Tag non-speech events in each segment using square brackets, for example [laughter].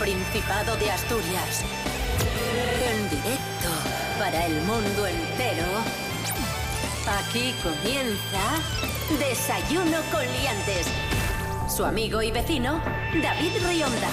Principado de Asturias. En directo para el mundo entero. Aquí comienza Desayuno con Liantes. Su amigo y vecino, David Rionda.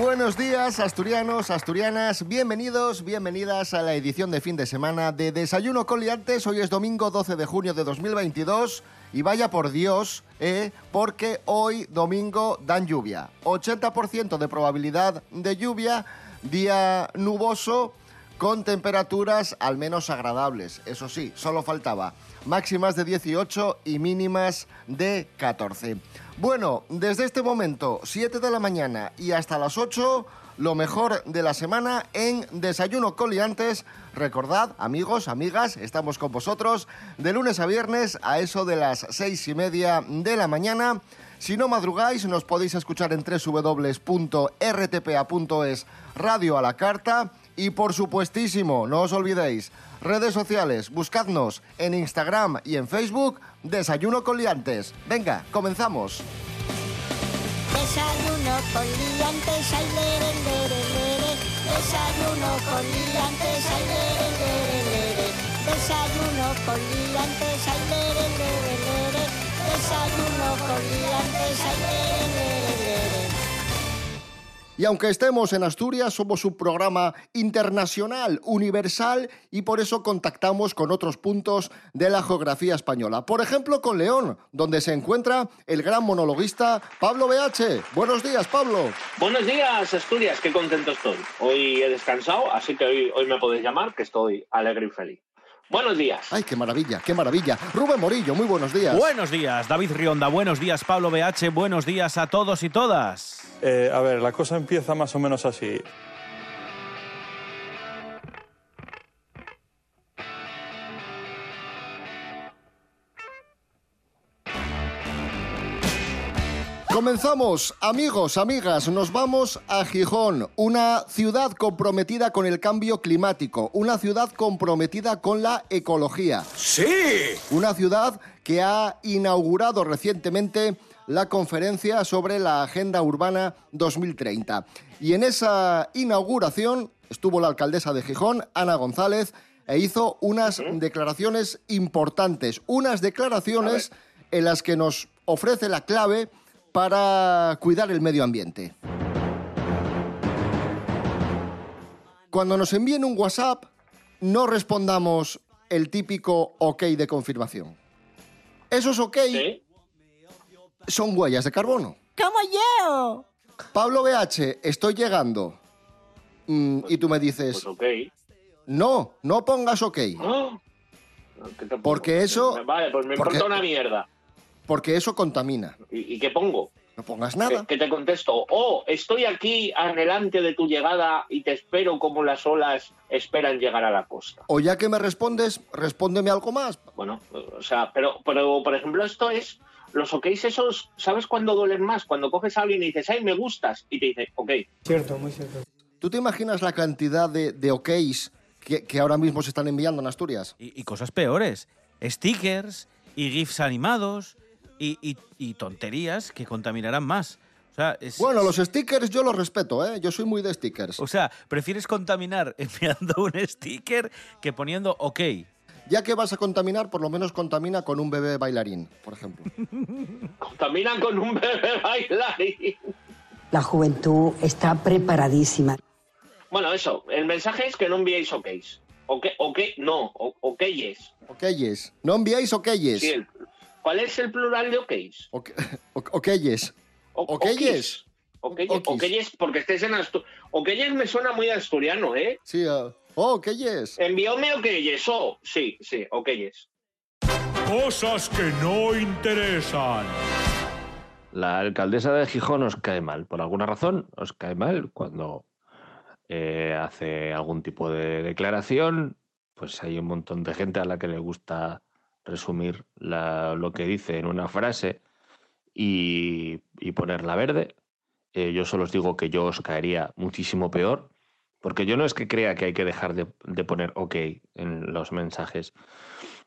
Buenos días, asturianos, asturianas. Bienvenidos, bienvenidas a la edición de fin de semana de Desayuno con Liantes. Hoy es domingo 12 de junio de 2022. Y vaya por Dios, ¿eh? porque hoy domingo dan lluvia. 80% de probabilidad de lluvia, día nuboso con temperaturas al menos agradables. Eso sí, solo faltaba máximas de 18 y mínimas de 14. Bueno, desde este momento, 7 de la mañana y hasta las 8, lo mejor de la semana en Desayuno Coliantes. Recordad, amigos, amigas, estamos con vosotros de lunes a viernes a eso de las seis y media de la mañana. Si no madrugáis, nos podéis escuchar en www.rtpa.es Radio a la Carta. Y por supuestísimo, no os olvidéis, redes sociales, buscadnos en Instagram y en Facebook, Desayuno con Liantes. Venga, comenzamos. Desayuno con liantes, ay, lere, lere, lere. Desayuno con liantes, ay, lere, lere, lere. Desayuno con liantes, ay, lere, lere, lere. Desayuno con liantes, ay, lere, lere. Y aunque estemos en Asturias, somos un programa internacional, universal, y por eso contactamos con otros puntos de la geografía española. Por ejemplo, con León, donde se encuentra el gran monologuista Pablo BH. Buenos días, Pablo. Buenos días, Asturias, qué contento estoy. Hoy he descansado, así que hoy, hoy me podéis llamar, que estoy alegre y feliz. Buenos días. Ay, qué maravilla, qué maravilla. Rubén Morillo, muy buenos días. Buenos días, David Rionda. Buenos días, Pablo BH. Buenos días a todos y todas. Eh, a ver, la cosa empieza más o menos así. Comenzamos, amigos, amigas, nos vamos a Gijón, una ciudad comprometida con el cambio climático, una ciudad comprometida con la ecología. ¡Sí! Una ciudad que ha inaugurado recientemente la conferencia sobre la Agenda Urbana 2030. Y en esa inauguración estuvo la alcaldesa de Gijón, Ana González, e hizo unas declaraciones importantes, unas declaraciones en las que nos ofrece la clave para cuidar el medio ambiente. Cuando nos envíen un WhatsApp, no respondamos el típico ok de confirmación. Esos ok ¿Sí? son huellas de carbono. ¡Como yo! Pablo BH, estoy llegando. Mm, y tú me dices, Pues ok. no, no pongas ok. Porque eso- Vale, pues me porque- importa una mierda. Porque eso contamina. ¿Y, y qué pongo? No pongas ¿Qué, nada. qué te contesto? Oh, estoy aquí adelante de tu llegada y te espero como las olas esperan llegar a la costa. O ya que me respondes, respóndeme algo más. Bueno, o sea, pero, pero por ejemplo, esto es. Los OKs esos, ¿sabes cuándo duelen más? Cuando coges a alguien y dices, ay, me gustas, y te dice, ok. ¿Tú te imaginas la cantidad de, de OKs que, que ahora mismo se están enviando en Asturias? Y, y cosas peores. Stickers y GIFs animados y, y- y tonterías que contaminarán más. O sea, es- Bueno, los stickers yo los respeto, ¿eh? Yo soy muy de stickers. o sea, prefieres contaminar [laughs] enviando un sticker que poniendo OK. Ya que vas a contaminar, por lo menos contamina con un bebé bailarín, por ejemplo. [laughs] Contaminan con un bebé bailarín. La juventud está preparadísima. Bueno, eso, el mensaje es que no enviéis OKs. Ok, ok, no, okeyes. Okeyes. No enviáis okeyes. Sí, el- ¿Cuál es el plural de [laughs] okeyes? Ok- ok- okeyes. Okeyes. Okeyes, porque estés en Asturias. Okeyes me suena muy asturiano, ¿eh? Sí, ah, oh, okeyes. Envióme okeyes, oh, sí, sí, okeyes. Cosas que no interesan. La alcaldesa de Gijón os cae mal. Por alguna razón os cae mal cuando eh, hace algún tipo de declaración. Pues hay un montón de gente a la que le gusta resumir la- lo que dice en una frase y, y ponerla verde. Eh, yo solo os digo que yo os caería muchísimo peor, porque yo no es que crea que hay que dejar de, de poner OK en los mensajes.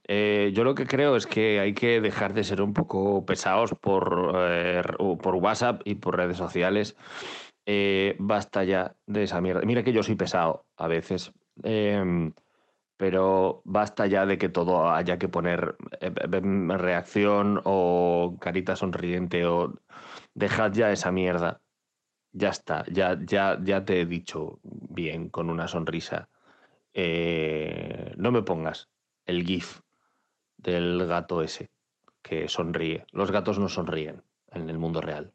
Eh, yo lo que creo es que hay que dejar de ser un poco pesados por, eh, por WhatsApp y por redes sociales. Eh, basta ya de esa mierda. Mira que yo soy pesado a veces, em, pero basta ya de que todo haya que poner reacción o carita sonriente o dejad ya esa mierda. Ya está, ya, ya, ya te he dicho bien con una sonrisa. no me pongas el GIF del gato ese que sonríe. Los gatos no sonríen en el mundo real.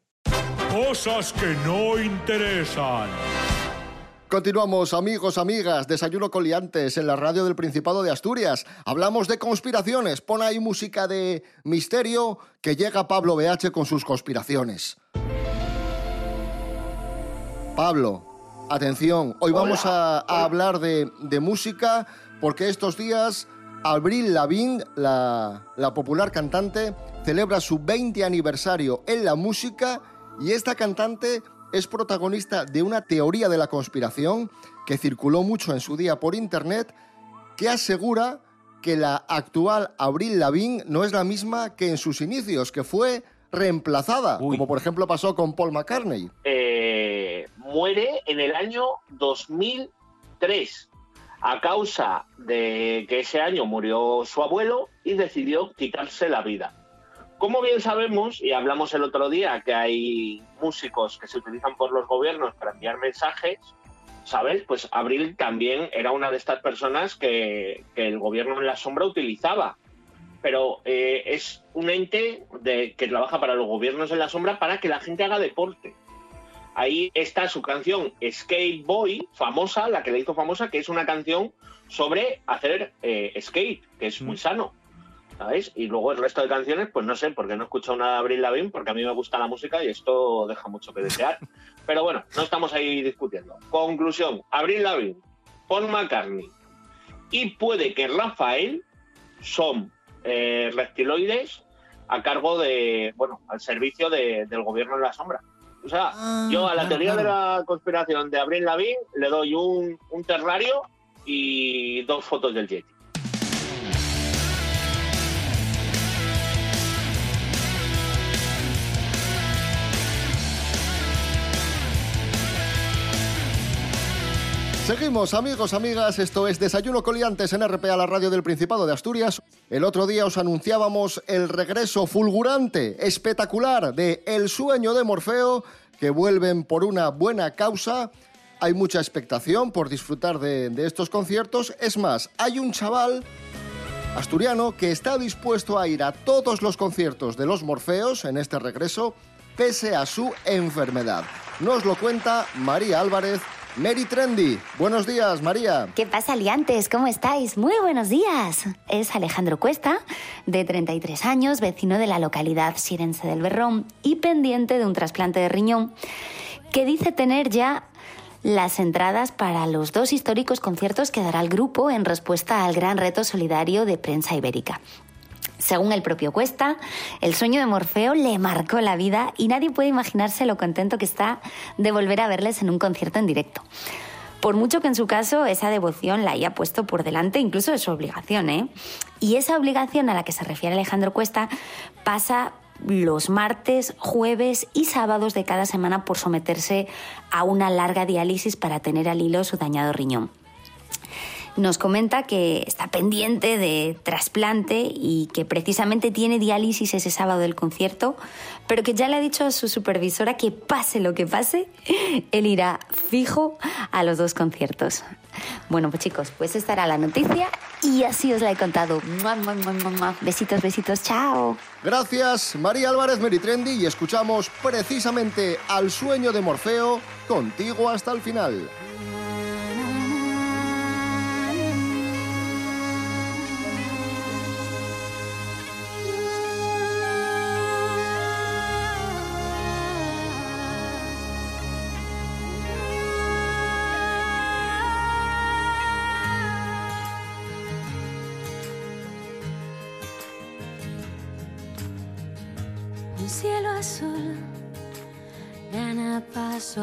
Cosas que no interesan. Continuamos, amigos, amigas, desayuno coliantes en la radio del Principado de Asturias. Hablamos de conspiraciones. Pon ahí música de misterio que llega Pablo BH con sus conspiraciones. Pablo, atención, hoy vamos a, hablar de, de música porque estos días Abril Lavigne, la, popular cantante, celebra su 20 aniversario en la música y esta cantante es protagonista de una teoría de la conspiración que circuló mucho en su día por internet que asegura que la actual Abril Lavigne no es la misma que en sus inicios, que fue reemplazada, como por ejemplo pasó con Paul McCartney. Eh, muere en el año 2003 a causa de que ese año murió su abuelo y decidió quitarse la vida. Como bien sabemos, y hablamos el otro día, que hay músicos que se utilizan por los gobiernos para enviar mensajes, ¿sabes? Pues Abril también era una de estas personas que, el gobierno en la sombra utilizaba. Pero eh, es un ente de, que trabaja para los gobiernos en la sombra para que la gente haga deporte ahí está su canción Skate Boy, famosa, la que le hizo famosa, que es una canción sobre hacer eh, skate, que es muy mm. sano. ¿Sabéis? Y luego el resto de canciones, pues no sé, porque no he escuchado nada de Abril Lavigne, porque a mí me gusta la música y esto deja mucho que desear. [laughs] Pero bueno, no estamos ahí discutiendo. Conclusión, Abril Lavigne, Paul McCartney y puede que Rafael son eh, reptiloides a cargo de, bueno, al servicio del gobierno en la sombra. O sea, ah, yo a la teoría de la conspiración de Abril Lavigne le doy un, un terrario y dos fotos del Yeti. Seguimos, amigos, amigas. Esto es Desayuno Coliantes en RPA, la radio del Principado de Asturias. El otro día os anunciábamos el regreso fulgurante, espectacular de El sueño de Morfeo, que vuelven por una buena causa. Hay mucha expectación por disfrutar de, de estos conciertos. Es más, hay un chaval asturiano que está dispuesto a ir a todos los conciertos de los Morfeos en este regreso, pese a su enfermedad. Nos lo cuenta María Álvarez Mary Trendy. Buenos días, María. ¿Qué pasa, liantes? ¿Cómo estáis? Muy buenos días. Es Alejandro Cuesta, de 33 años, vecino de la localidad sirense del Berrón y pendiente de un trasplante de riñón, que dice tener ya las entradas para los dos históricos conciertos que dará el grupo en respuesta al gran reto solidario de prensa ibérica. Según el propio Cuesta, el sueño de Morfeo le marcó la vida y nadie puede imaginarse lo contento que está de volver a verles en un concierto en directo. Por mucho que en su caso esa devoción la haya puesto por delante incluso de su obligación, ¿eh? Y esa obligación a la que se refiere Alejandro Cuesta pasa los martes, jueves y sábados de cada semana por someterse a una larga diálisis para tener al hilo su dañado riñón nos comenta que está pendiente de trasplante y que precisamente tiene diálisis ese sábado del concierto, pero que ya le ha dicho a su supervisora que pase lo que pase, él irá fijo a los dos conciertos. Bueno, pues chicos, pues esta la noticia y así os la he contado. Besitos, besitos, chao. Gracias, María Álvarez Meritrendi, y escuchamos precisamente al sueño de Morfeo contigo hasta el final.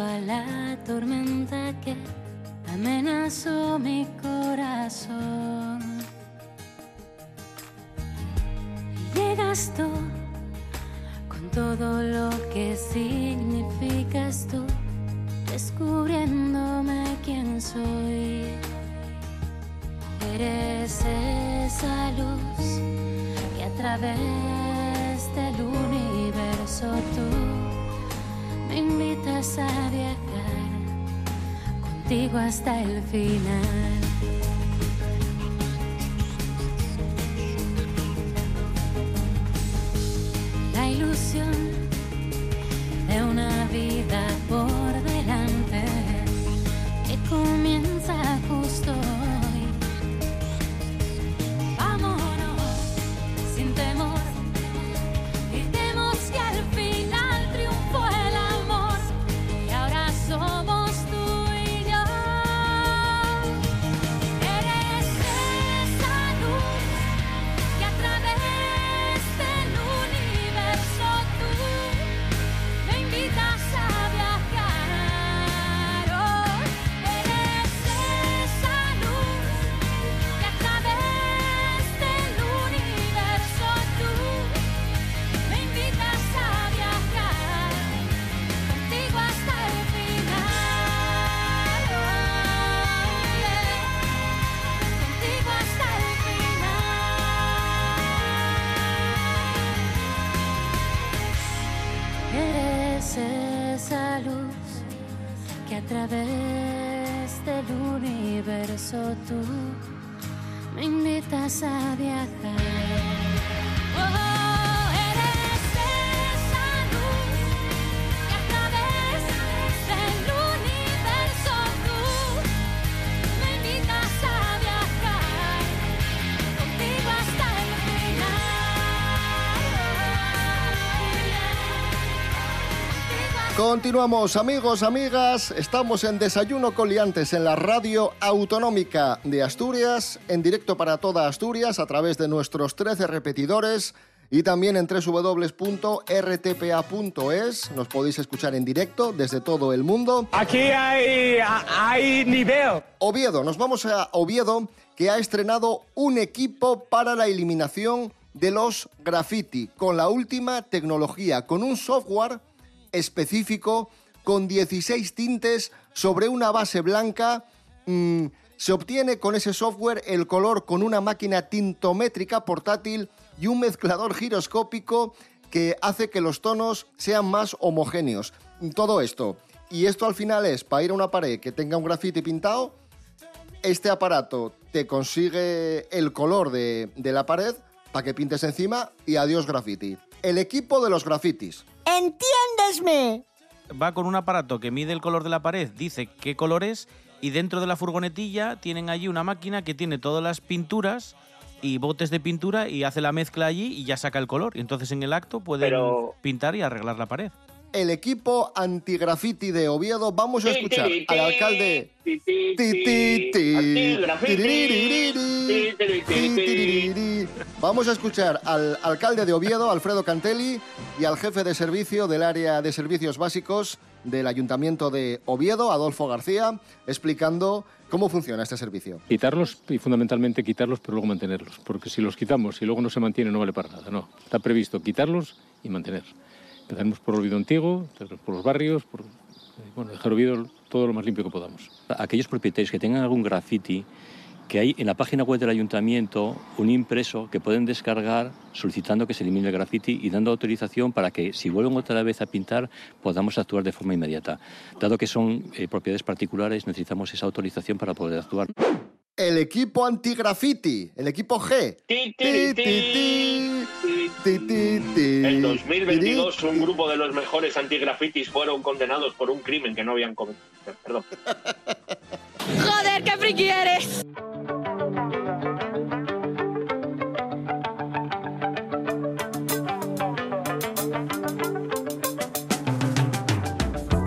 A la tormenta que amenazó mi corazón. llegas tú con todo lo que significas tú, descubriéndome quién soy. Eres esa luz que a través del universo tú me invitas a viajar contigo hasta el final. La ilusión Continuamos, amigos, amigas. Estamos en Desayuno con Liantes en la radio autonómica de Asturias, en directo para toda Asturias a través de nuestros 13 repetidores y también en www.rtpa.es. Nos podéis escuchar en directo desde todo el mundo. Aquí hay, hay nivel. Oviedo, nos vamos a Oviedo, que ha estrenado un equipo para la eliminación de los graffiti, con la última tecnología, con un software específico, con 16 tintes sobre una base blanca. Mm, se obtiene con ese software el color con una máquina tintométrica portátil y un mezclador giroscópico que hace que los tonos sean más homogéneos. Todo esto. Y esto al final es para ir a una pared que tenga un grafiti pintado, este aparato te consigue el color de, de la pared para que pintes encima y adiós graffiti. El equipo de los grafitis. Va con un aparato que mide el color de la pared, dice qué color es y dentro de la furgonetilla tienen allí una máquina que tiene todas las pinturas y botes de pintura y hace la mezcla allí y ya saca el color. Y entonces en el acto pueden Pero- pintar y arreglar la pared. El equipo antigrafiti de Oviedo. Vamos a escuchar al alcalde. Vamos a escuchar al alcalde de Oviedo, Alfredo Cantelli, y al jefe de servicio del área de servicios básicos del Ayuntamiento de Oviedo, Adolfo García, explicando cómo funciona este servicio. Quitarlos y fundamentalmente quitarlos, pero luego mantenerlos. Porque si los quitamos y luego no se mantiene, no vale para nada. No, está previsto quitarlos y mantener. Empezaremos por Oviedo Antiguo, por los barrios, por eh, bueno, dejar todo lo más limpio que podamos. aquellos propietarios que tengan algún graffiti, que hay en la página web del ayuntamiento un impreso que pueden descargar solicitando que se elimine el graffiti y dando autorización para que si vuelven otra vez a pintar podamos actuar de forma inmediata. Dado que son eh, propiedades particulares necesitamos esa autorización para poder actuar. El equipo antigrafiti, el equipo G. En 2022, un grupo de los mejores antigrafitis fueron condenados por un crimen que no habían cometido. Perdón. Joder, qué friki eres.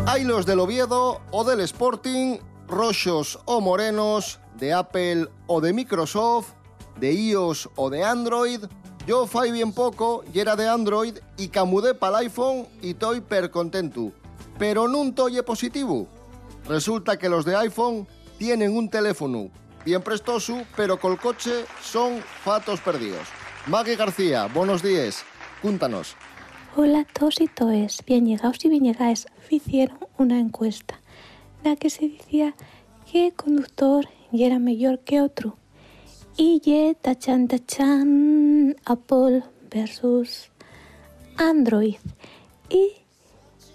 Hay los del Oviedo o del Sporting, roxos o morenos, de Apple o de Microsoft, de iOS o de Android. Yo fai bien poco y era de Android y camudé para el iPhone y estoy per contento. Pero nun toye positivo. Resulta que los de iPhone tienen un teléfono bien prestoso, pero col coche son fatos perdidos. Maggie García, buenos días. Cúntanos. Hola a todos y toes, bien llegados y bien llegadas. Hicieron una encuesta en la que se decía que conductor ya era mejor que otro. Y ye tachan tachan Apple versus Android. Y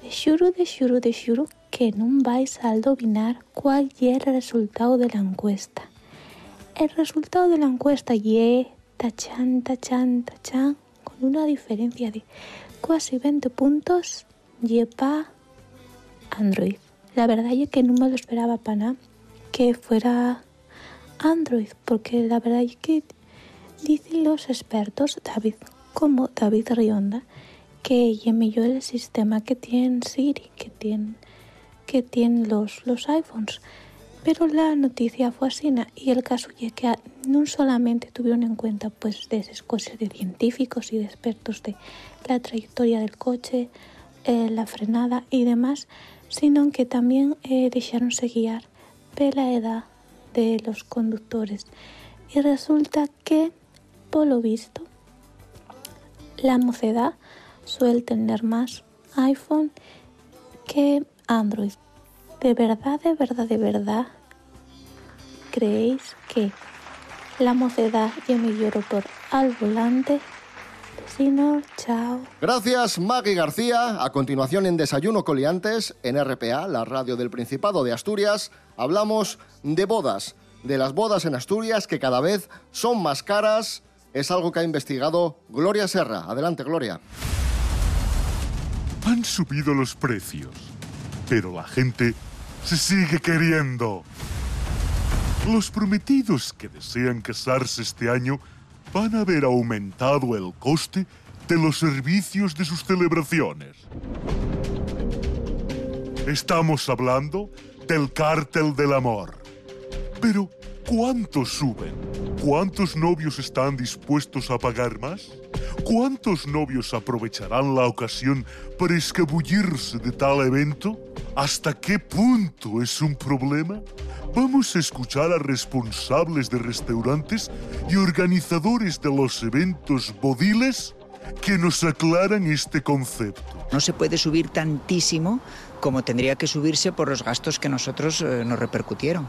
de xuro, de xuro, de xuro que no vais a adivinar cuál es el resultado de la encuesta. El resultado de la encuesta ye tachan, tachan, tachan, con una diferencia de casi 20 puntos, pa Android. La verdad es que no me lo esperaba para nada que fuera Android, porque la verdad es que dicen los expertos, David, como David Rionda, que mejor el sistema que tiene Siri, que tiene, que tienen los, los iPhones. Pero la noticia fue así y el caso es que no solamente tuvieron en cuenta pues de esas cosas de científicos y de expertos de la trayectoria del coche, eh, la frenada y demás, sino que también eh, dejaronse guiar por la edad de los conductores. Y resulta que, por lo visto, la mocedad suele tener más iPhone que Android. ¿De verdad, de verdad, de verdad creéis que la mocedad y me lloro por al volante? Vecino, chao. Gracias, Maggie García. A continuación, en Desayuno Coliantes, en RPA, la radio del Principado de Asturias, hablamos de bodas. De las bodas en Asturias, que cada vez son más caras. Es algo que ha investigado Gloria Serra. Adelante, Gloria. Han subido los precios, pero la gente se sigue queriendo. Los prometidos que desean casarse este año van a ver aumentado el coste de los servicios de sus celebraciones. Estamos hablando del cártel del amor. Pero, ¿cuántos suben? ¿Cuántos novios están dispuestos a pagar más? ¿Cuántos novios aprovecharán la ocasión para escabullirse de tal evento? ¿Hasta qué punto es un problema? Vamos a escuchar a responsables de restaurantes y organizadores de los eventos bodiles que nos aclaran este concepto. No se puede subir tantísimo como tendría que subirse por los gastos que nosotros eh, nos repercutieron.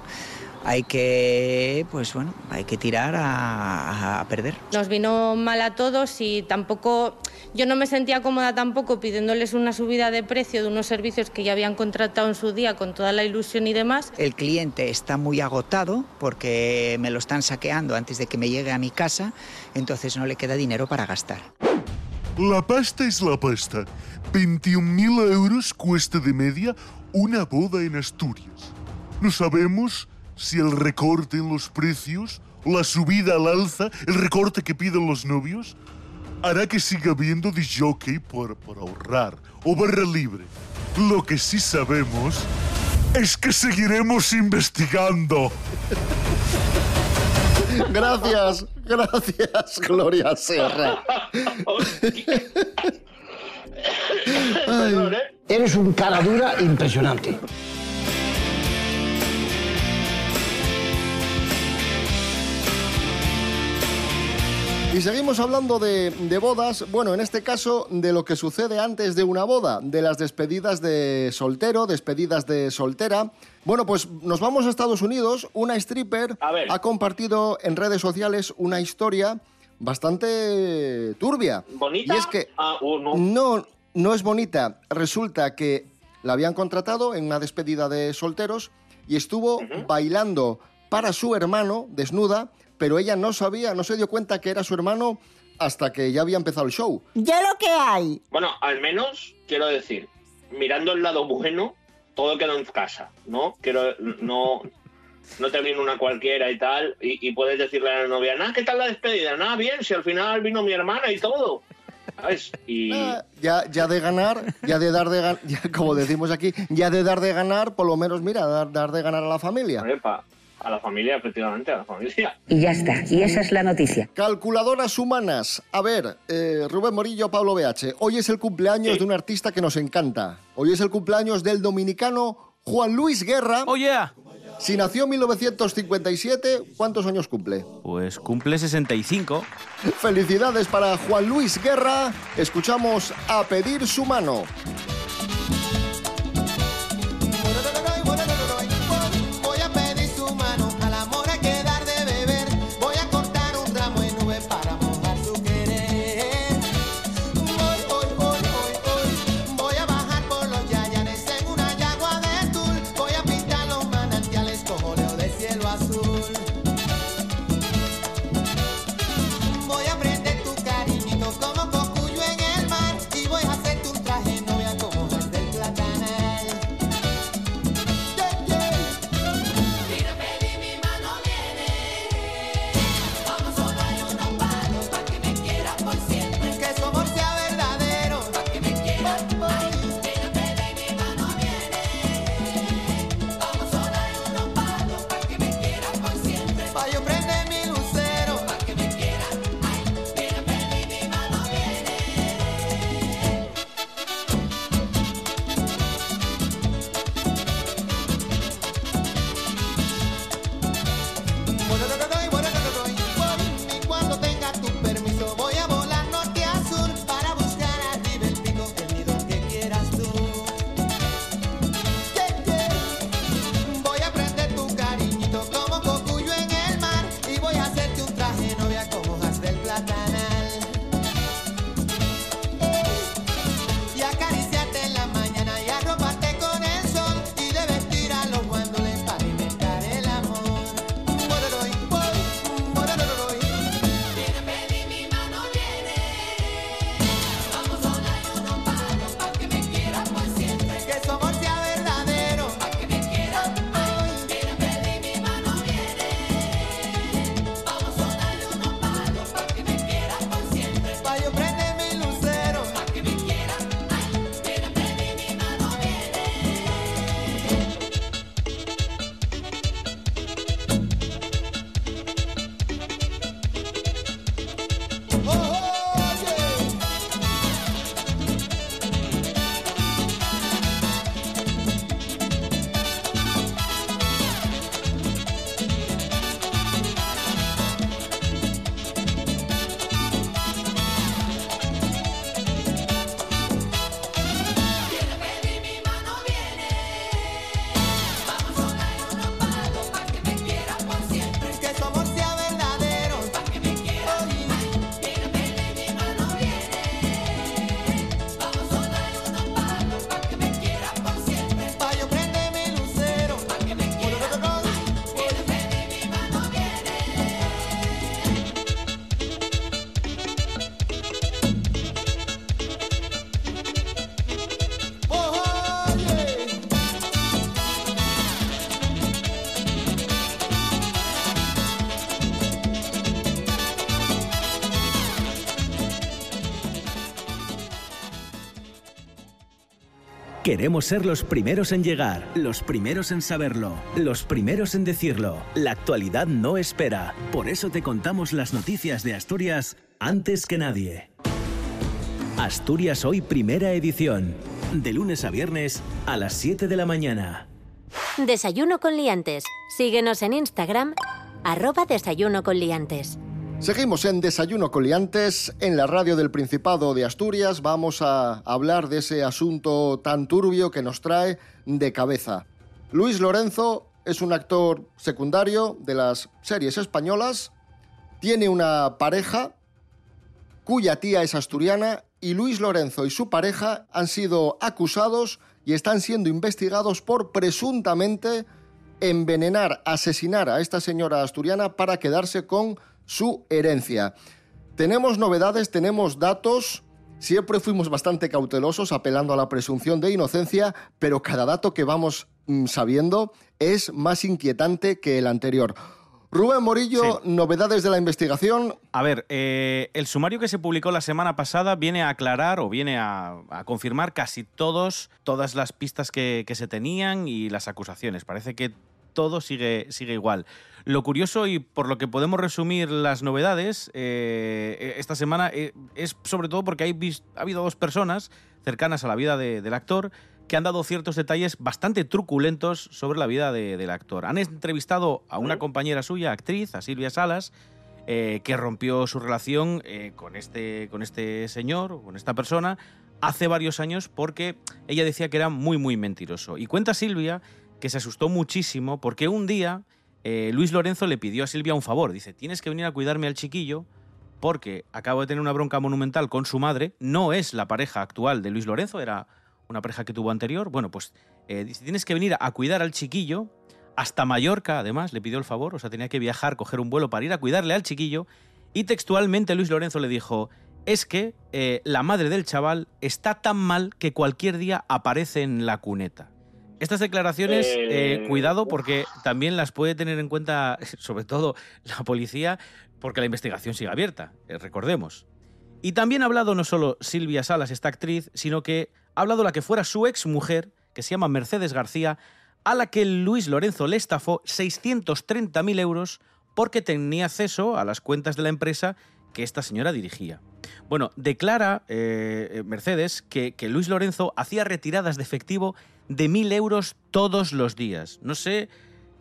Hay que, pues bueno, hay que tirar a, a perder. Nos vino mal a todos y tampoco, yo no me sentía cómoda tampoco pidiéndoles una subida de precio de unos servicios que ya habían contratado en su día con toda la ilusión y demás. El cliente está muy agotado porque me lo están saqueando antes de que me llegue a mi casa, entonces no le queda dinero para gastar. La pasta es la pasta. 21.000 euros cuesta de media una boda en Asturias. No sabemos si el recorte en los precios, la subida al alza, el recorte que piden los novios, hará que siga habiendo disjockey por, por ahorrar o barra libre. Lo que sí sabemos es que seguiremos investigando. [laughs] Gracias, gracias, Gloria Serra. Ay. Eres un cara dura impresionante. Y seguimos hablando de, de bodas, bueno, en este caso de lo que sucede antes de una boda, de las despedidas de soltero, despedidas de soltera. Bueno, pues nos vamos a Estados Unidos. Una stripper ha compartido en redes sociales una historia bastante turbia. ¿Bonita? Y es que Ah, oh, no. no, no es bonita. Resulta que la habían contratado en una despedida de solteros y estuvo bailando para su hermano desnuda, pero ella no sabía, no se dio cuenta que era su hermano hasta que ya había empezado el show. Ya lo que hay. Bueno, al menos, quiero decir, mirando el lado bueno, todo quedó en casa, ¿no? Quiero, no, no te viene una cualquiera y tal, y, y puedes decirle a la novia, nada, ¿qué tal la despedida? Nada, bien, si al final vino mi hermana y todo. ¿Sabes? Y... Ah, Ya, ya de ganar, ya de dar de ganar, [laughs] como decimos aquí, ya de dar de ganar, por lo menos, mira, dar, dar de ganar a la familia. Epa, a la familia, efectivamente, a la familia. Y ya está, y esa es la noticia. Calculadoras humanas. A ver, eh, Rubén Morillo, Pablo BH. Hoy es el cumpleaños de un artista que nos encanta. Hoy es el cumpleaños del dominicano Juan Luis Guerra. Oye. Si nació en 1957, ¿cuántos años cumple? Pues cumple 65. [laughs] Felicidades para Juan Luis Guerra. Escuchamos a pedir su mano. Queremos ser los primeros en llegar, los primeros en saberlo, los primeros en decirlo. La actualidad no espera. Por eso te contamos las noticias de Asturias antes que nadie. Asturias Hoy Primera Edición. De lunes a viernes a las 7 de la mañana. Desayuno con liantes. Síguenos en Instagram, arroba desayuno con liantes. Seguimos en Desayuno Coliantes, en la radio del Principado de Asturias. Vamos a hablar de ese asunto tan turbio que nos trae de cabeza. Luis Lorenzo es un actor secundario de las series españolas. Tiene una pareja cuya tía es asturiana y Luis Lorenzo y su pareja han sido acusados y están siendo investigados por presuntamente envenenar, asesinar a esta señora asturiana para quedarse con su herencia. Tenemos novedades, tenemos datos. Siempre fuimos bastante cautelosos apelando a la presunción de inocencia, pero cada dato que vamos mm, sabiendo es más inquietante que el anterior. Rubén Morillo, novedades de la investigación. A ver, eh, el sumario que se publicó la semana pasada viene a aclarar o viene a, a confirmar casi todos, todas las pistas que, que se tenían y las acusaciones. Parece que todo sigue, sigue igual. Lo curioso y por lo que podemos resumir las novedades eh, esta semana eh, es sobre todo porque hay ha habido dos personas cercanas a la vida de- del actor que han dado ciertos detalles bastante truculentos sobre la vida de- del actor. Han entrevistado a una compañera suya, actriz, a Silvia Salas, eh, que rompió su relación eh, con, este, con este señor, con esta persona, hace varios años porque ella decía que era muy, muy mentiroso. Y cuenta Silvia que se asustó muchísimo porque un día eh, Luis Lorenzo le pidió a Silvia un favor. Dice, tienes que venir a cuidarme al chiquillo porque acabo de tener una bronca monumental con su madre. No es la pareja actual de Luis Lorenzo, era una pareja que tuvo anterior. Bueno, pues eh, dice, tienes que venir a cuidar al chiquillo. Hasta Mallorca, además, le pidió el favor. O sea, tenía que viajar, coger un vuelo para ir a cuidarle al chiquillo. Y textualmente Luis Lorenzo le dijo, es que eh, la madre del chaval está tan mal que cualquier día aparece en la cuneta. Estas declaraciones, Eh, eh, cuidado porque también las puede tener en cuenta, [laughs] sobre todo la policía, porque la investigación sigue abierta, eh, recordemos. Y también ha hablado no solo Silvia Salas, esta actriz, sino que ha hablado la que fuera su ex mujer, que se llama Mercedes García, a la que Luis Lorenzo le estafó 630.000 euros porque tenía acceso a las cuentas de la empresa que esta señora dirigía. Bueno, declara eh, eh, Mercedes que, que Luis Lorenzo hacía retiradas de efectivo de 1.000 euros todos los días. No sé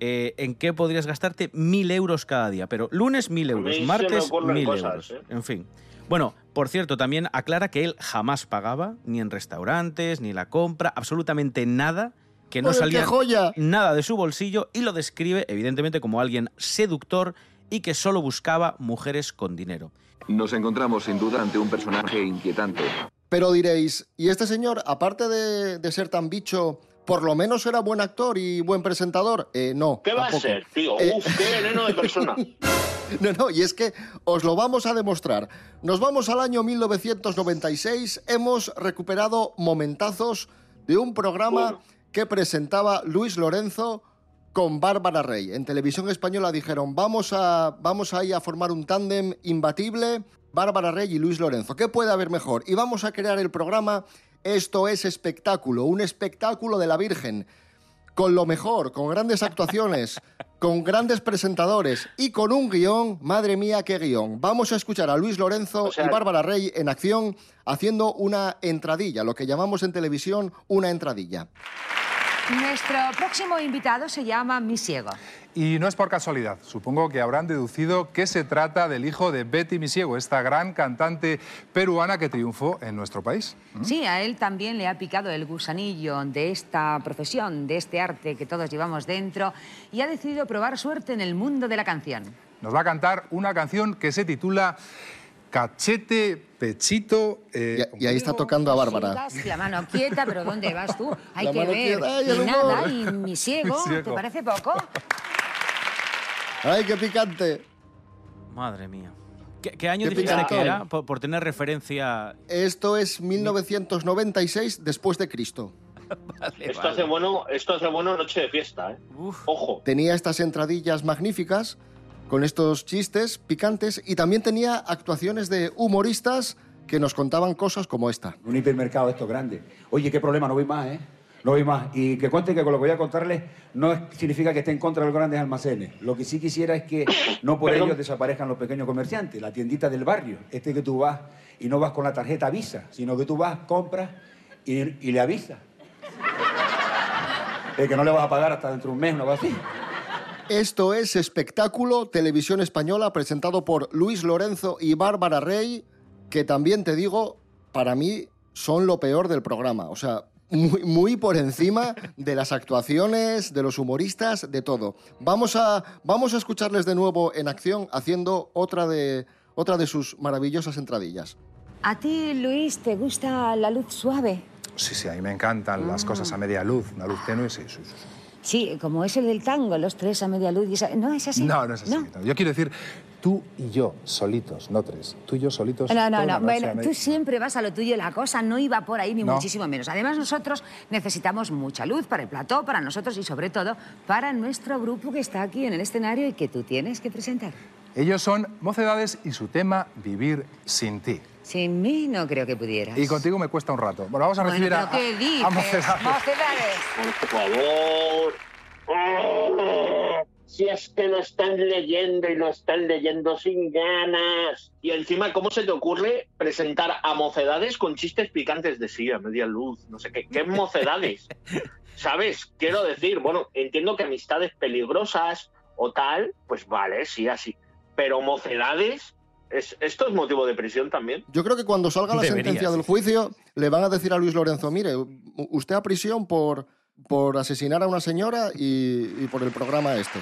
eh, en qué podrías gastarte 1.000 euros cada día, pero lunes 1.000 mí euros, martes ocurren 1.000 cosas, euros. ¿eh? En fin. Bueno, por cierto, también aclara que él jamás pagaba, ni en restaurantes, ni la compra, absolutamente nada, que no salía joya. nada de su bolsillo y lo describe evidentemente como alguien seductor y que solo buscaba mujeres con dinero. Nos encontramos sin duda ante un personaje inquietante. Pero diréis, ¿y este señor, aparte de, de ser tan bicho, por lo menos era buen actor y buen presentador? Eh, no. ¿Qué va a ser, tío? Eh, Uf, qué veneno de persona. [laughs] No, no, y es que os lo vamos a demostrar. Nos vamos al año 1996, hemos recuperado momentazos de un programa que presentaba Luis Lorenzo con Bárbara Rey. En televisión española dijeron, vamos a, vamos ahí a formar un tándem imbatible, Bárbara Rey y Luis Lorenzo. ¿Qué puede haber mejor? Y vamos a crear el programa Esto es espectáculo, un espectáculo de la Virgen con lo mejor, con grandes actuaciones, [laughs] con grandes presentadores y con un guion, madre mía, qué guion. Vamos a escuchar a Luis Lorenzo y Bárbara Rey en acción haciendo una entradilla, lo que llamamos en televisión una entradilla. Nuestro próximo invitado se llama Mi Ciego. Y no es por casualidad. Supongo que habrán deducido que se trata del hijo de Betty Misiego, esta gran cantante peruana que triunfó en nuestro país. Sí, a él también le ha picado el gusanillo de esta profesión, de este arte que todos llevamos dentro y ha decidido probar suerte en el mundo de la canción. Nos va a cantar una canción que se titula Cachete, Pechito. eh, Y ahí está tocando a Bárbara. La mano quieta, pero ¿dónde vas tú? [laughs] Hay La que ver. quieta, y nada, y mi ciego, Mi ciego. ¿te parece poco? ¡Ay, qué picante! Madre mía. ¿Qué, qué año Qué dijiste que era? Por, por tener referencia. Esto es 1996 después de Cristo. [laughs] Esto hace bueno, esto hace bueno noche de fiesta, ¿eh? Ojo. Tenía estas entradillas magníficas con estos chistes picantes y también tenía actuaciones de humoristas que nos contaban cosas como esta. Un hipermercado esto grande. Oye, qué problema, no voy más, ¿eh? No voy más. Y que cuente que con lo que voy a contarles no es- significa que esté en contra de los grandes almacenes. Lo que sí quisiera es que no por ellos desaparezcan los pequeños comerciantes, la tiendita del barrio. Este que tú vas y no vas con la tarjeta Visa, sino que tú vas, compras y, y le avisas. [laughs] Eh, que no le vas a pagar hasta dentro de un mes, una cosa así. Esto es Espectáculo, televisión española, presentado por Luis Lorenzo y Bárbara Rey, que también te digo, para mí son lo peor del programa. O sea, muy, muy por encima de las actuaciones, de los humoristas, de todo. Vamos a, vamos a escucharles de nuevo en acción haciendo otra de, otra de sus maravillosas entradillas. ¿A ti, Luis, te gusta la luz suave? Sí, sí, a mí me encantan las cosas a media luz, una luz tenue, sí, sí, sí. Sí, como es el del tango, los tres a media luz. Y esa- ¿No es así? No, no es así. no. Yo quiero decir, tú y yo solitos, no tres. Tú y yo solitos. No, no, no. Bueno, media- tú siempre vas a lo tuyo. La cosa no iba por ahí, ni No. muchísimo menos. Además, nosotros necesitamos mucha luz para el plató, para nosotros y, sobre todo, para nuestro grupo que está aquí en el escenario y que tú tienes que presentar. Ellos son Mocedades y su tema Vivir sin ti. Sin mí no creo que pudieras. Y contigo me cuesta un rato. Bueno, vamos a Bueno, recibir a, ¿pero qué [laughs] a- dices? a Mocedades. Mocedades. Por favor. si es que lo están leyendo y lo están leyendo sin ganas. Y encima, ¿cómo se te ocurre presentar a mocedades con chistes picantes de sí, a media luz? No sé qué, ¿qué mocedades? [laughs] ¿Sabes? Quiero decir, bueno, entiendo que amistades peligrosas o tal, pues vale, sí, así. Pero mocedades, ¿es- ¿esto es motivo de prisión también? Yo creo que cuando salga la Debería sentencia del juicio, le van a decir a Luis Lorenzo, mire, usted a prisión por, por asesinar a una señora y, y por el programa este.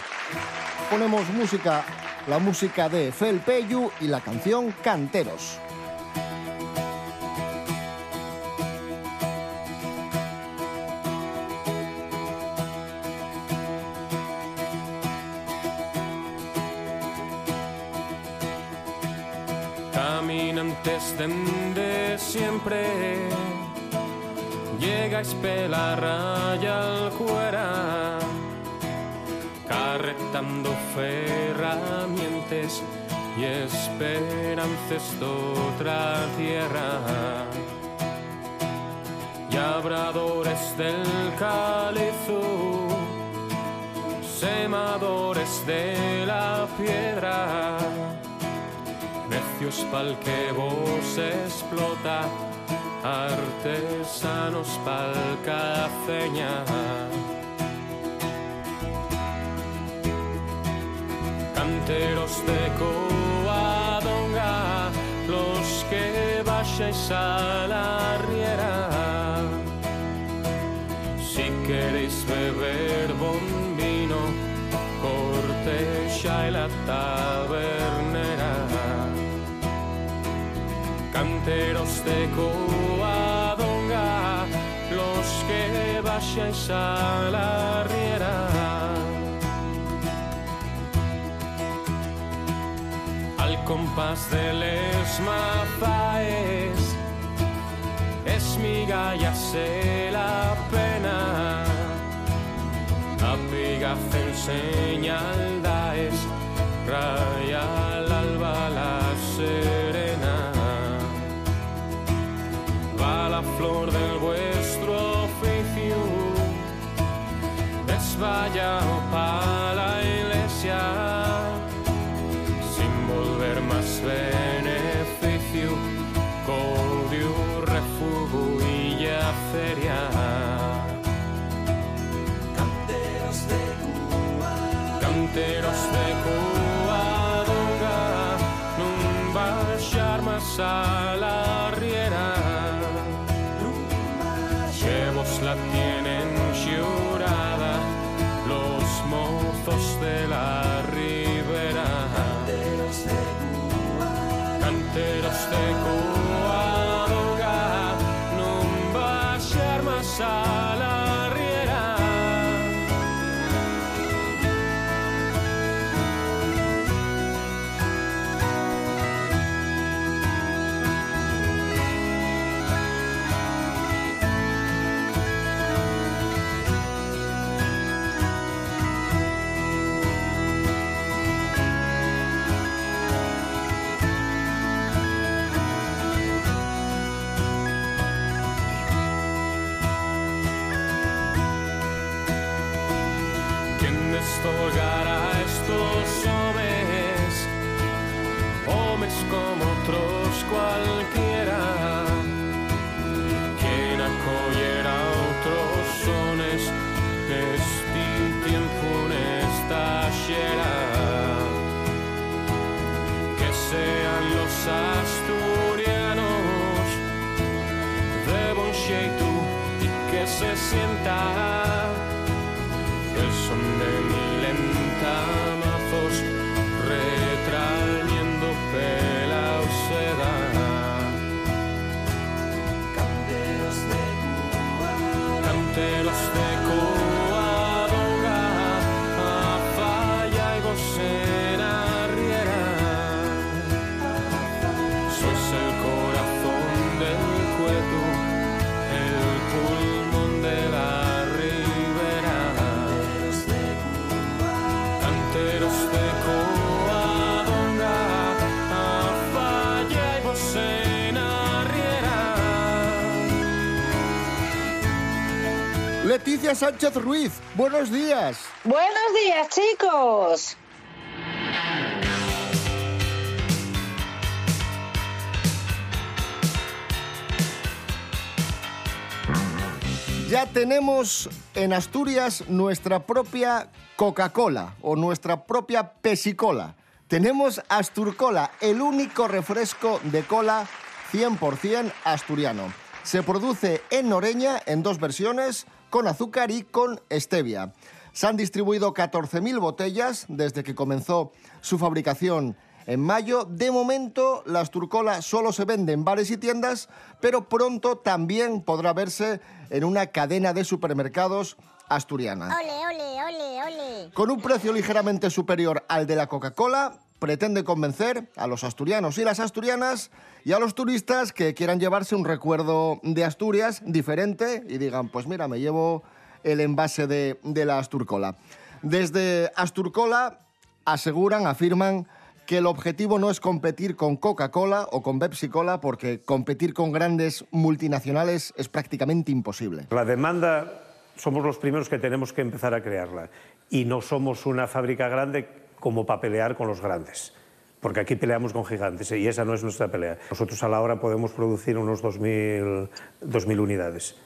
Ponemos música, la música de Fel Peyu y la canción Canteros. Siempre. Llegais pela raya al cuera Carretando ferramientas y esperanzas de otra tierra. Y abradores del calizo Semadores de la piedra Necios pa'l que vos explota, artesanos pa'l cafeña. Canteros de Coadonga, los que vayáis a la riera. Si queréis beber buen vino, Cortella y la tabernera. Canteros de Coadonga, los que vayáis a la riera. Al compás de les mafaes, es mi se la pena. A pigaz que Leticia Sánchez Ruiz, buenos días. Buenos días, chicos. Ya tenemos en Asturias nuestra propia Coca-Cola o nuestra propia Pesicola. Tenemos Asturcola, el único refresco de cola 100% asturiano. Se produce en Noreña en dos versiones, con azúcar y con stevia. Se han distribuido 14.000 botellas desde que comenzó su fabricación en mayo. De momento, la Asturcola solo se vende en bares y tiendas, pero pronto también podrá verse en una cadena de supermercados asturiana. Ole, ole, ole, ole. Con un precio ligeramente superior al de la Coca-Cola, pretende convencer a los asturianos y las asturianas y a los turistas que quieran llevarse un recuerdo de Asturias diferente y digan, pues mira, me llevo el envase de, de la Asturcola. Desde Asturcola aseguran, afirman que el objetivo no es competir con Coca-Cola o con Pepsi-Cola porque competir con grandes multinacionales es prácticamente imposible. La demanda somos los primeros que tenemos que empezar a crearla y no somos una fábrica grande como para pelear con los grandes. Porque aquí peleamos con gigantes y esa no es nuestra pelea. Nosotros a la hora podemos producir unos 2.000 2.000 unidades.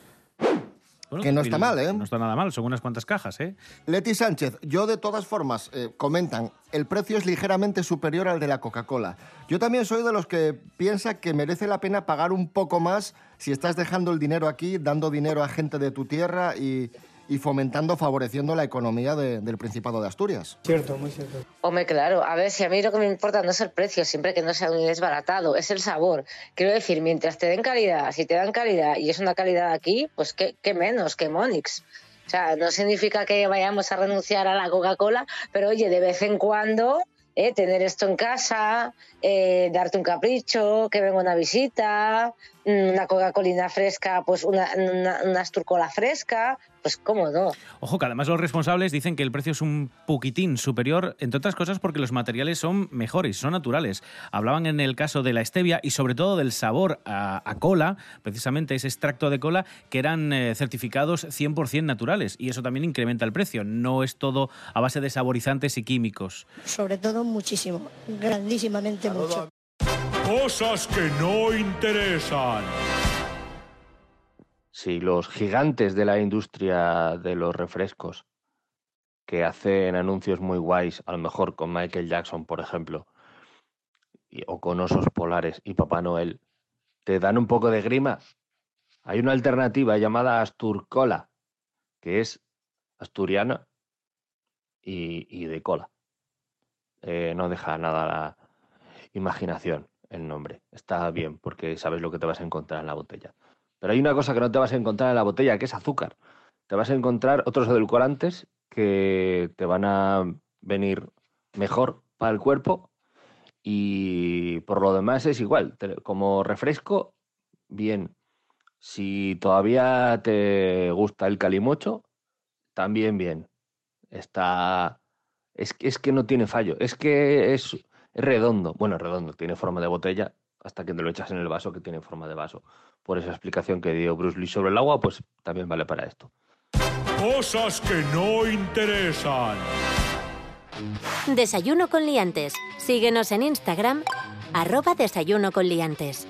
Bueno, Que no está mal, ¿eh? No está nada mal, son unas cuantas cajas, ¿eh? Leti Sánchez, yo de todas formas, eh, comentan, el precio es ligeramente superior al de la Coca-Cola. Yo también soy de los que piensa que merece la pena pagar un poco más si estás dejando el dinero aquí, dando dinero a gente de tu tierra y, y fomentando, favoreciendo la economía de- del Principado de Asturias. Cierto, muy cierto. Hombre, claro, a ver, si a mí lo que me importa no es el precio, siempre que no sea un desbaratado, es el sabor. Quiero decir, mientras te den calidad, si te dan calidad y es una calidad aquí, pues qué, qué menos que Monix. O sea, no significa que vayamos a renunciar a la Coca-Cola, pero oye, de vez en cuando eh, tener esto en casa, eh, darte un capricho, que venga una visita, una Coca-Colina fresca, pues una, una, una Asturcola fresca, pues cómo no. Ojo, que además los responsables dicen que el precio es un poquitín superior, entre otras cosas porque los materiales son mejores, son naturales. Hablaban en el caso de la stevia y sobre todo del sabor a, a cola, precisamente ese extracto de cola, que eran eh, certificados 100% naturales. Y eso también incrementa el precio. No es todo a base de saborizantes y químicos. Sobre todo muchísimo, grandísimamente mucho. Cosas que no interesan. Sí, los gigantes de la industria de los refrescos, que hacen anuncios muy guays, a lo mejor con Michael Jackson, por ejemplo, o con osos polares y Papá Noel, te dan un poco de grima. Hay una alternativa llamada Asturcola, que es asturiana y, y de cola. Eh, no deja nada a la imaginación el nombre. Está bien, porque sabes lo que te vas a encontrar en la botella. Pero hay una cosa que no te vas a encontrar en la botella, que es azúcar. Te vas a encontrar otros edulcorantes que te van a venir mejor para el cuerpo y por lo demás es igual. Como refresco, bien. Si todavía te gusta el calimocho, también bien. Está... Es, es que no tiene fallo. Es que es, es redondo. Bueno, redondo, tiene forma de botella hasta que te lo echas en el vaso que tiene forma de vaso. Por esa explicación que dio Bruce Lee sobre el agua, pues también vale para esto. Cosas que no interesan. Desayuno con liantes. Síguenos en Instagram, arroba desayuno con liantes.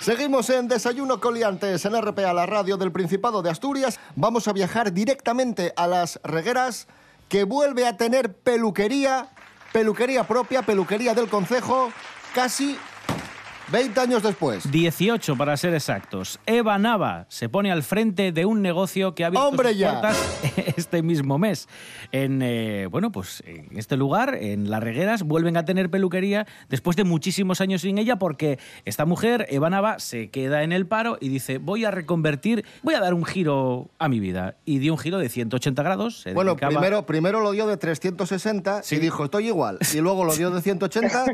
Seguimos en Desayuno Coliantes en RPA, la radio del Principado de Asturias. Vamos a viajar directamente a las regueras, que vuelve a tener peluquería, peluquería propia, peluquería del Concejo, casi 20 años después. 18 para ser exactos. Eva Nava se pone al frente de un negocio que ha abierto ¡Hombre, sus ya! puertas [laughs] este mismo mes. En, eh, bueno, pues en este lugar, en Las Regueras, vuelven a tener peluquería después de muchísimos años sin ella porque esta mujer, Eva Nava, se queda en el paro y dice, voy a reconvertir, voy a dar un giro a mi vida. Y dio un giro de 180 grados. se Bueno, dedicaba- primero, primero lo dio de 360 y dijo, estoy igual. Y luego lo dio de 180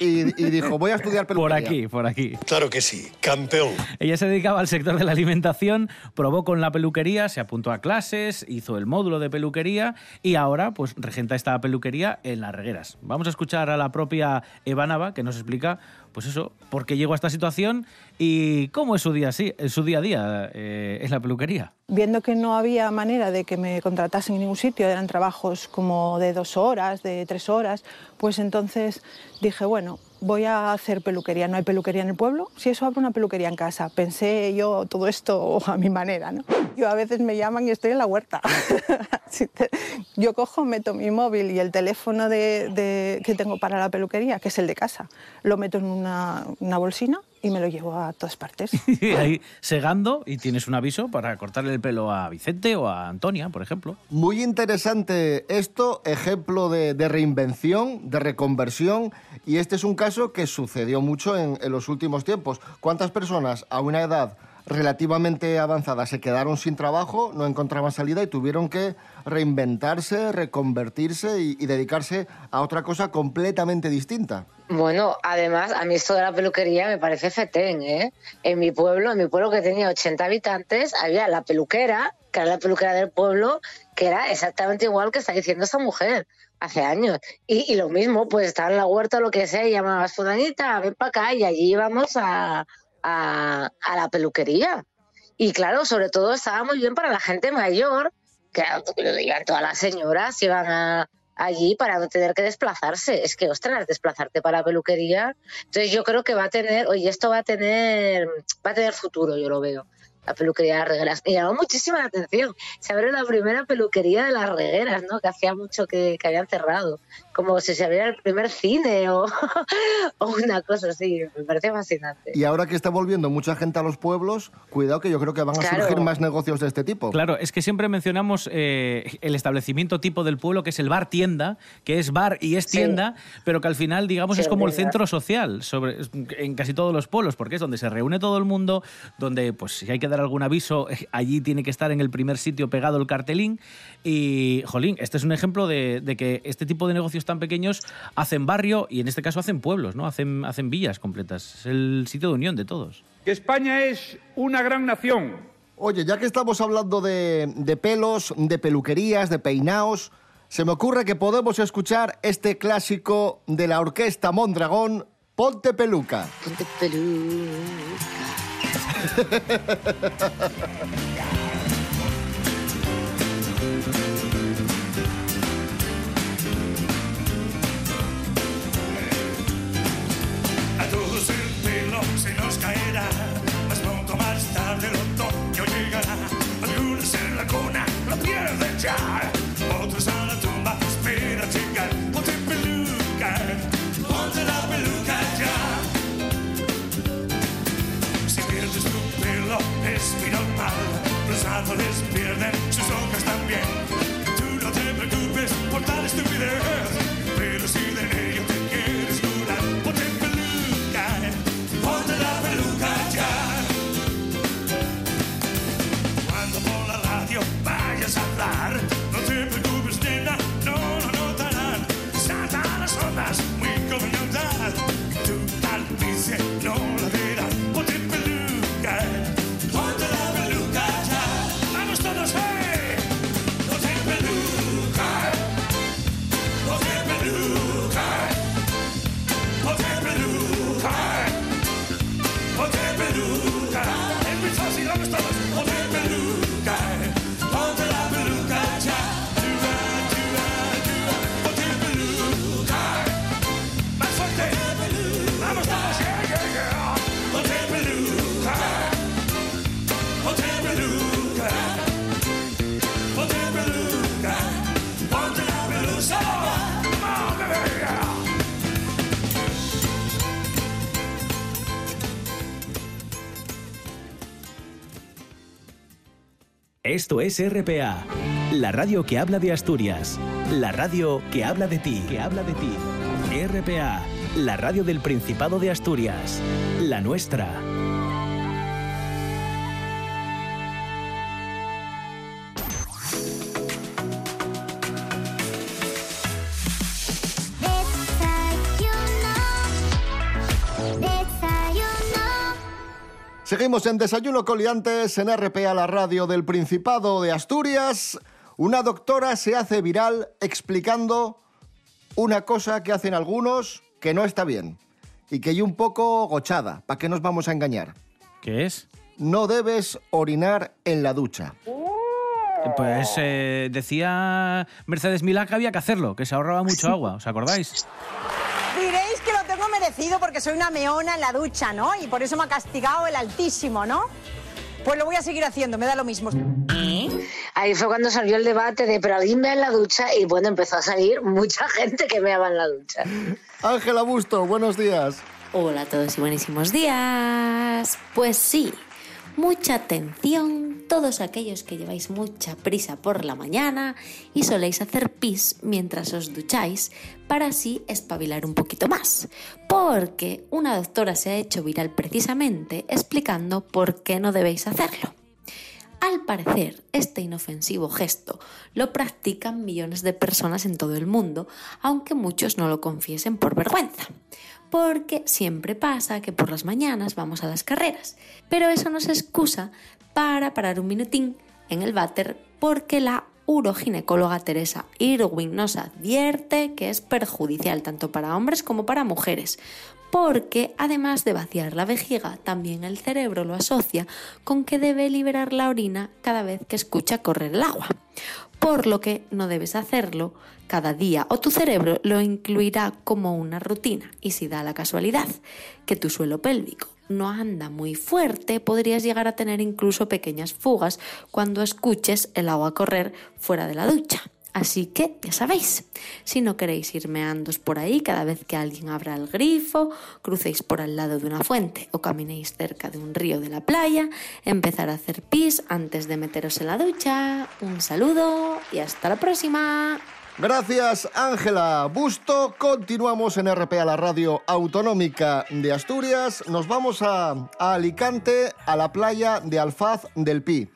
y, y dijo, voy a estudiar peluquería. Por aquí, por aquí. Claro que sí, campeón. Ella se dedicaba al sector de la alimentación, probó con la peluquería, se apuntó a clases, hizo el módulo de peluquería y ahora pues regenta esta peluquería en Las Regueras. Vamos a escuchar a la propia Evanava que nos explica pues eso, por qué llegó a esta situación y cómo es su día, sí, su día a día eh, en la peluquería. Viendo que no había manera de que me contratasen en ningún sitio, eran trabajos como de dos horas, de tres horas, pues entonces dije, bueno, voy a hacer peluquería. No hay peluquería en el pueblo, si eso abro una peluquería en casa. Pensé yo todo esto [laughs] a mi manera, ¿no? Yo a veces me llaman y estoy en la huerta. [laughs] Yo cojo, meto mi móvil y el teléfono de- que tengo para la peluquería, que es el de casa, lo meto en una bolsina y me lo llevo a todas partes. [laughs] Y ahí segando y tienes un aviso para cortarle el pelo a Vicente o a Antonia, por ejemplo. Muy interesante esto, ejemplo de, de reinvención, de reconversión, y este es un caso que sucedió mucho en, en los últimos tiempos. ¿Cuántas personas a una edad relativamente avanzada se quedaron sin trabajo, no encontraban salida y tuvieron que reinventarse, reconvertirse y, y dedicarse a otra cosa completamente distinta? Bueno, además, a mí esto de la peluquería me parece fetén, ¿eh? En mi pueblo, en mi pueblo que tenía 80 habitantes, había la peluquera, que era la peluquera del pueblo, que era exactamente igual que está diciendo esta mujer hace años. Y, y lo mismo, pues estaba en la huerta o lo que sea, y llamabas, fulanita, ven para acá, y allí íbamos a, a, la peluquería. Y claro, sobre todo estaba muy bien para la gente mayor, que lo digan todas las señoras, iban allí para no tener que desplazarse. Es que, ostras, desplazarte para la peluquería. Entonces yo creo que va a tener, oye, esto va a tener, va a tener futuro, yo lo veo. La peluquería de las regueras. Me llamó muchísima la atención. Se abrió la primera peluquería de las regueras, ¿no? Que hacía mucho que, que habían cerrado. Como si se abriera el primer cine o, [laughs] o una cosa así. Me parece fascinante. Y ahora que está volviendo mucha gente a los pueblos, cuidado que yo creo que van a Claro. surgir más negocios de este tipo. Claro, es que siempre mencionamos eh, el establecimiento tipo del pueblo, que es el bar tienda, que es bar y es Sí. tienda, pero que al final, digamos, Sí, es como el centro social sobre, en casi todos los pueblos, porque es donde se reúne todo el mundo, donde, pues, si hay que dar algún aviso, [laughs] allí tiene que estar en el primer sitio pegado el cartelín. Y, jolín, este es un ejemplo de, de que este tipo de negocios tan pequeños hacen barrio y en este caso hacen pueblos, ¿no? Hacen, hacen villas completas. Es el sitio de unión de todos. que España es una gran nación. Oye, ya que estamos hablando de, de pelos, de peluquerías, de peinaos, se me ocurre que podemos escuchar este clásico de la orquesta Mondragón, Ponte Peluca. Ponte peluca. [laughs] se nos caerá, más pronto más tarde el otoño llegará. Algunos en la cuna lo pierden ya, otros a la tumba espera llegar. Ponte peluca, ponte la peluca ya. Si pierdes tu pelo es muy normal, los árboles pierden sus hojas también. Tú no te preocupes por tal estupidez, RPA, la radio que habla de Asturias, la radio que habla de ti, que habla de ti. RPA, la radio del Principado de Asturias, la nuestra. Seguimos en Desayuno Coliantes en RPA, la radio del Principado de Asturias. Una doctora se hace viral explicando una cosa que hacen algunos que no está bien y que hay un poco gochada. ¿Para qué nos vamos a engañar? ¿Qué es? No debes orinar en la ducha. Pues eh, decía Mercedes Milá que había que hacerlo, que se ahorraba mucho [laughs] agua, ¿os acordáis? Merecido porque soy una meona en la ducha, ¿no? Y por eso me ha castigado el Altísimo, ¿no? Pues lo voy a seguir haciendo, me da lo mismo. Ahí fue cuando salió el debate de pero alguien mea en la ducha y bueno, empezó a salir mucha [laughs] gente que meaba en la ducha. Ángela Busto, buenos días. Hola a todos y buenísimos días. Pues sí, mucha atención todos aquellos que lleváis mucha prisa por la mañana y soléis hacer pis mientras os ducháis para así espabilar un poquito más. Porque una doctora se ha hecho viral precisamente explicando por qué no debéis hacerlo. Al parecer, este inofensivo gesto lo practican millones de personas en todo el mundo, aunque muchos no lo confiesen por vergüenza. Porque siempre pasa que por las mañanas vamos a las carreras, pero eso nos excusa para parar un minutín en el váter porque la uroginecóloga Teresa Irwin nos advierte que es perjudicial tanto para hombres como para mujeres, porque además de vaciar la vejiga, también el cerebro lo asocia con que debe liberar la orina cada vez que escucha correr el agua. Por lo que no debes hacerlo cada día o tu cerebro lo incluirá como una rutina y si da la casualidad que tu suelo pélvico no anda muy fuerte, podrías llegar a tener incluso pequeñas fugas cuando escuches el agua correr fuera de la ducha. Así que, ya sabéis, si no queréis ir meandos por ahí cada vez que alguien abra el grifo, crucéis por al lado de una fuente o caminéis cerca de un río de la playa, empezar a hacer pis antes de meteros en la ducha. Un saludo y hasta la próxima. Gracias, Ángela Busto. Continuamos en RPA, la radio autonómica de Asturias. Nos vamos a, a Alicante, a la playa de Alfaz del Pi.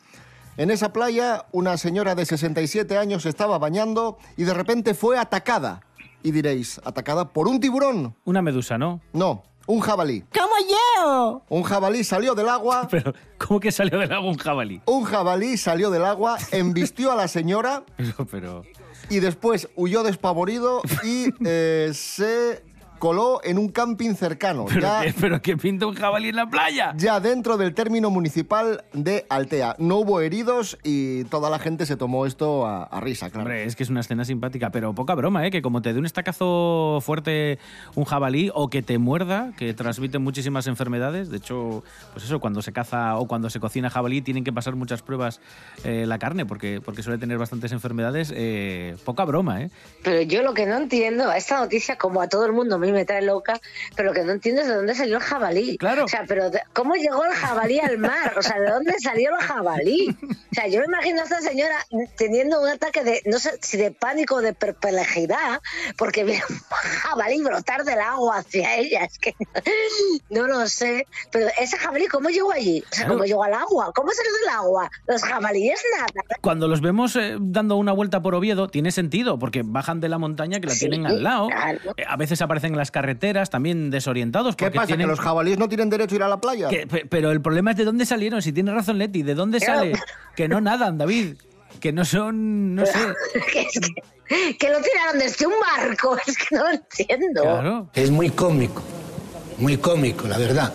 En esa playa, una señora de 67 años estaba bañando y de repente fue atacada. Y diréis, ¿atacada por un tiburón? Una medusa, ¿no? No, un jabalí. ¡Como yo! Un jabalí salió del agua. [laughs] Pero, ¿cómo que salió del agua un jabalí? Un jabalí salió del agua, embistió a la señora [laughs] Pero, pero... y después huyó despavorido y eh, se coló en un camping cercano. ¿Pero, ya, qué, ¿Pero qué pinta un jabalí en la playa? ya dentro del término municipal de Altea. No hubo heridos y toda la gente se tomó esto a, a risa, claro. Hombre, es que es una escena simpática, pero poca broma, ¿eh? Que como te dé un estacazo fuerte un jabalí o que te muerda, que transmite muchísimas enfermedades. De hecho, pues eso, cuando se caza o cuando se cocina jabalí tienen que pasar muchas pruebas eh, la carne porque, porque suele tener bastantes enfermedades. Eh, poca broma, ¿eh? Pero yo lo que no entiendo, a esta noticia, como a todo el mundo, a mí me trae loca, pero lo que no entiendo es de dónde salió el jabalí. Claro. O sea, pero ¿cómo llegó el jabalí al mar? O sea, ¿de dónde salió el jabalí? O sea, yo me imagino a esta señora teniendo un ataque de, no sé si de pánico o de perplejidad, porque vio un jabalí brotar del agua hacia ella. Es que no lo sé. Pero ese jabalí, ¿cómo llegó allí? O sea, Claro. ¿cómo llegó al agua? ¿Cómo salió del agua? Los jabalíes nada. Cuando los vemos eh, dando una vuelta por Oviedo, tiene sentido, porque bajan de la montaña que la Sí, tienen al lado. claro. Eh, a veces aparecen en las carreteras, también desorientados. ¿Qué porque pasa? tienen- ¿Que los jabalíes no tienen derecho a ir a la playa? Que- pe- pero el problema es de dónde salieron. Si tiene razón Leti, ¿de dónde sale? Que no nadan, David. Que no son, no sé. que, [laughs] es que, que lo tiraron desde un barco. [laughs] Es que no lo entiendo. Claro. Es muy cómico, muy cómico, la verdad.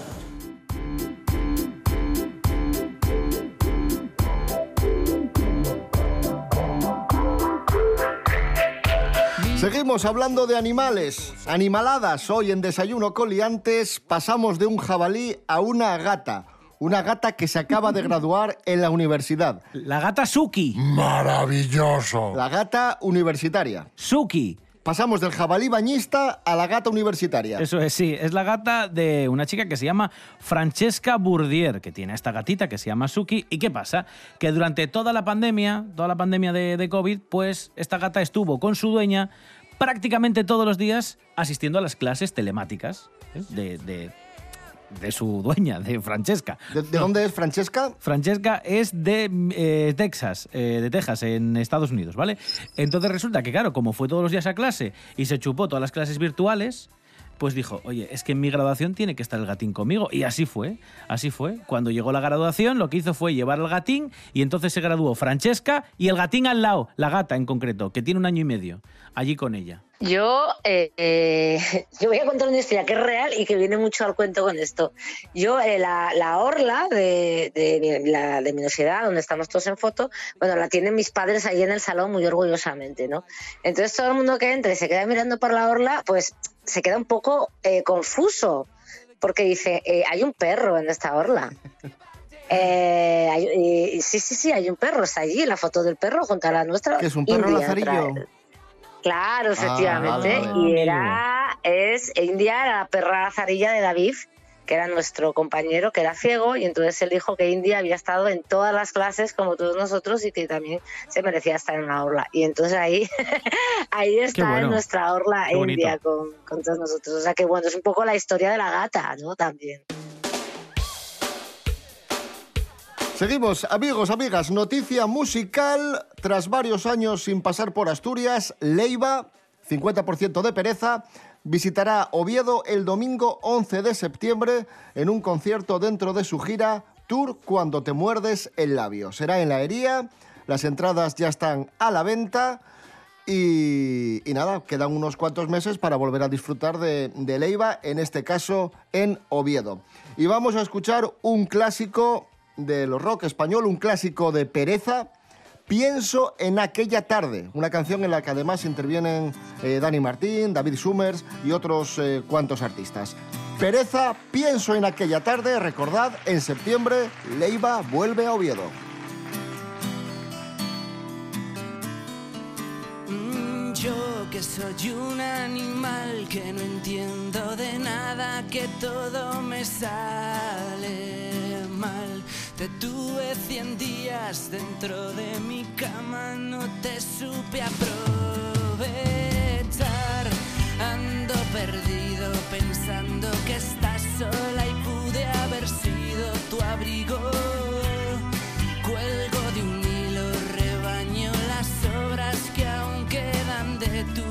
Seguimos hablando de animales, animaladas. Hoy en Desayuno Coliantes pasamos de un jabalí a una gata. Una gata que se acaba de graduar en la universidad. La gata Suki. Maravilloso. La gata universitaria. Suki. Pasamos del jabalí bañista a la gata universitaria. Eso es, sí. Es la gata de una chica que se llama Francesca Bourdier, que tiene a esta gatita que se llama Suki. ¿Y qué pasa? Que durante toda la pandemia, toda la pandemia de, COVID, pues esta gata estuvo con su dueña prácticamente todos los días asistiendo a las clases telemáticas ¿eh? de- de su dueña, de Francesca. ¿De, de dónde es Francesca? Francesca es de eh, Texas, eh, de Texas, en Estados Unidos, ¿vale? Entonces resulta que, claro, como fue todos los días a clase y se chupó todas las clases virtuales, pues dijo, oye, es que en mi graduación tiene que estar el gatín conmigo. Y así fue, así fue. Cuando llegó la graduación, lo que hizo fue llevar al gatín y entonces se graduó Francesca y el gatín al lado, la gata en concreto, que tiene un año y medio, allí con ella. Yo, eh, eh, yo voy a contar una historia que es real y que viene mucho al cuento con esto. Yo, eh, la, la orla de, de mi universidad, donde estamos todos en foto, bueno, la tienen mis padres ahí en el salón muy orgullosamente, ¿no? Entonces todo el mundo que entra y se queda mirando por la orla, pues se queda un poco eh, confuso, porque dice, eh, hay un perro en esta orla. [laughs] Eh, hay- y- sí, sí, sí, hay un perro, está allí, la foto del perro junto a la nuestra. ¿Que es un perro India, lazarillo? Claro, efectivamente. vale, vale. Y era, es India, era la perra lazarilla de David, que era nuestro compañero, que era ciego, y entonces él dijo que India había estado en todas las clases como todos nosotros y que también se merecía estar en la orla. Y entonces ahí, [laughs] ahí está bueno. en nuestra orla Qué. India con, con todos nosotros. O sea que bueno, es un poco la historia de la gata, ¿no? También. Seguimos, amigos, amigas, noticia musical. Tras varios años sin pasar por Asturias, Leiva, 50% de pereza, visitará Oviedo el domingo 11 de septiembre en un concierto dentro de su gira Tour Cuando te muerdes el labio. Será en la Hería, las entradas ya están a la venta. Y, nada, quedan unos cuantos meses para volver a disfrutar de, de Leiva, en este caso en Oviedo. Y vamos a escuchar un clásico del rock español, un clásico de pereza. Pienso en aquella tarde, una canción en la que además intervienen eh, Dani Martín, David Summers y otros eh, cuantos artistas. Pereza, pienso en aquella tarde, recordad, en septiembre Leiva vuelve a Oviedo. Mm, Yo que soy un animal que no entiendo de nada, que todo me sale mal. Te tuve cien días dentro de mi cama, no te supe aprovechar. Ando perdido pensando que estás sola y pude haber sido tu abrigo. Cuelgo de un hilo, rebaño las obras que aún quedan de tu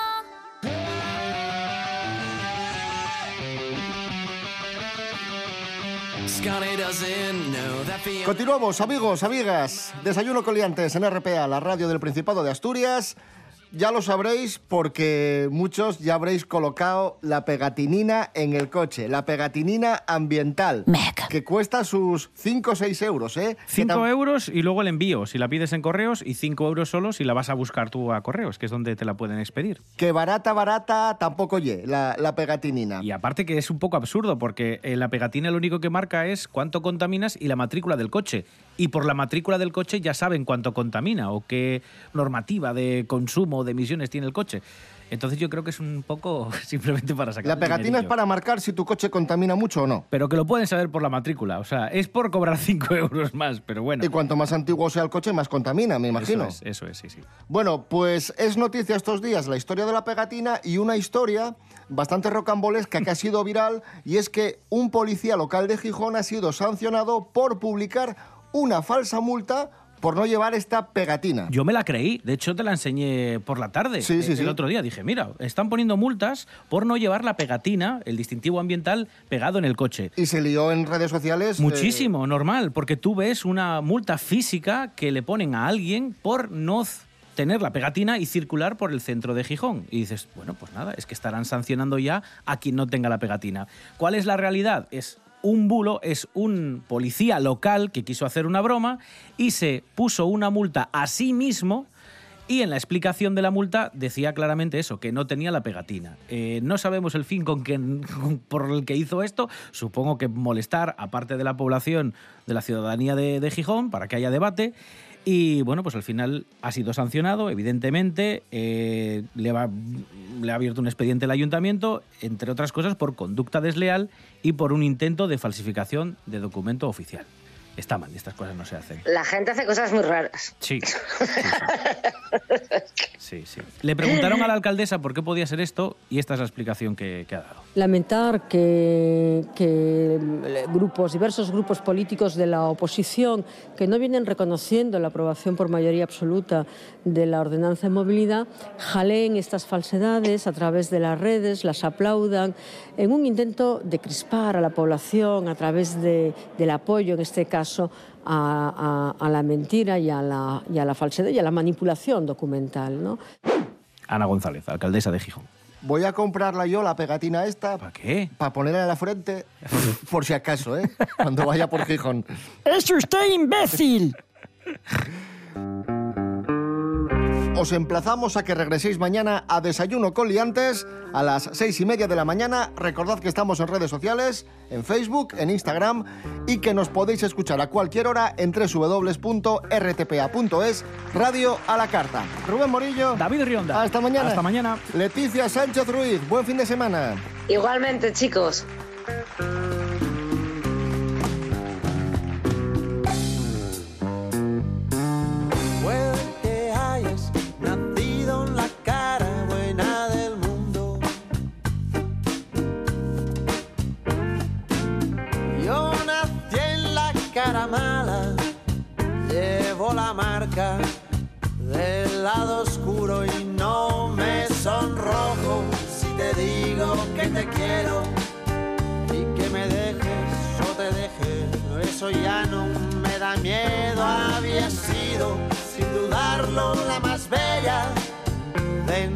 Continuamos, amigos, amigas. Desayuno coliantes en RPA, la radio del Principado de Asturias. Ya lo sabréis porque muchos ya habréis colocado la pegatinina en el coche, la pegatinina ambiental, que cuesta sus 5 o 6 euros, ¿eh? Que 5 tam- euros y luego el envío, si la pides en correos, y 5 euros solo si la vas a buscar tú a correos, que es donde te la pueden expedir. Que barata, barata tampoco ye, la, la pegatinina. Y aparte que es un poco absurdo, porque eh, la pegatina lo único que marca es cuánto contaminas y la matrícula del coche. Y por la matrícula del coche ya saben cuánto contamina o qué normativa de consumo o de emisiones tiene el coche. Entonces yo creo que es un poco [laughs] simplemente para sacar La pegatina es para marcar si tu coche contamina mucho o no. Pero que lo pueden saber por la matrícula. O sea, es por cobrar [laughs] 5 euros más, pero bueno. Y cuanto más antiguo sea el coche, más contamina, me imagino. Eso es, eso es, sí, sí. Bueno, pues es noticia estos días la historia de la pegatina y una historia bastante rocambolesca que ha sido [laughs] viral y es que un policía local de Gijón ha sido sancionado por publicar una falsa multa por no llevar esta pegatina. Yo me la creí, de hecho te la enseñé por la tarde, Sí, sí, eh, sí. el otro día. Dije, mira, están poniendo multas por no llevar la pegatina, el distintivo ambiental, pegado en el coche. Y se lió en redes sociales. eh, Muchísimo, normal, porque tú ves una multa física que le ponen a alguien por no tener la pegatina y circular por el centro de Gijón. Y dices, bueno, pues nada, es que estarán sancionando ya a quien no tenga la pegatina. ¿Cuál es la realidad? Es un bulo, es un policía local que quiso hacer una broma y se puso una multa a sí mismo y en la explicación de la multa decía claramente eso, que no tenía la pegatina. Eh, no sabemos el fin con que, por el que hizo esto. Supongo que molestar a parte de la población, de la ciudadanía de Gijón, para que haya debate. Y bueno, pues al final ha sido sancionado, evidentemente. eh, le, va- le ha abierto un expediente el ayuntamiento, entre otras cosas, por conducta desleal y por un intento de falsificación de documento oficial. Está mal, estas cosas no se hacen. La gente hace cosas muy raras. [laughs] Sí. Sí, sí. Le preguntaron a la alcaldesa por qué podía ser esto y esta es la explicación que, que ha dado. Lamentar que, que grupos, diversos grupos políticos de la oposición que no vienen reconociendo la aprobación por mayoría absoluta de la ordenanza de movilidad jaleen estas falsedades a través de las redes, las aplaudan en un intento de crispar a la población a través de- del apoyo, en este caso, a, a- a la mentira y a la, y a la falsedad y a la manipulación documental. ¿no? Ana González, alcaldesa de Gijón. Voy a comprarla yo, la pegatina esta. ¿Para qué? Para ponerla en la frente, por si acaso, ¿eh? Cuando vaya por Gijón. ¡Es usted imbécil! [laughs] Os emplazamos a que regreséis mañana a Desayuno con Liantes a las seis y media de la mañana. Recordad que estamos en redes sociales, en Facebook, en Instagram y que nos podéis escuchar a cualquier hora en www.rtpa.es, Radio a la Carta. Rubén Morillo. David Rionda. Hasta mañana. Hasta mañana. Leticia Sánchez Ruiz. Buen fin de semana. Igualmente, chicos. Del lado oscuro y no me sonrojo si te digo que te quiero y que me dejes o te deje. Eso ya no me da miedo, había sido sin dudarlo la más bella de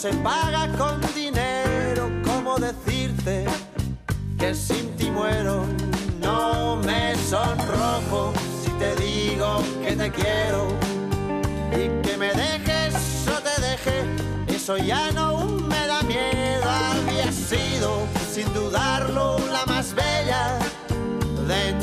se paga con dinero. ¿Cómo decirte que sin ti muero? No me sonrojo si te digo que te quiero y que me dejes o te deje. Eso ya no me da miedo. Había sido sin dudarlo la más bella de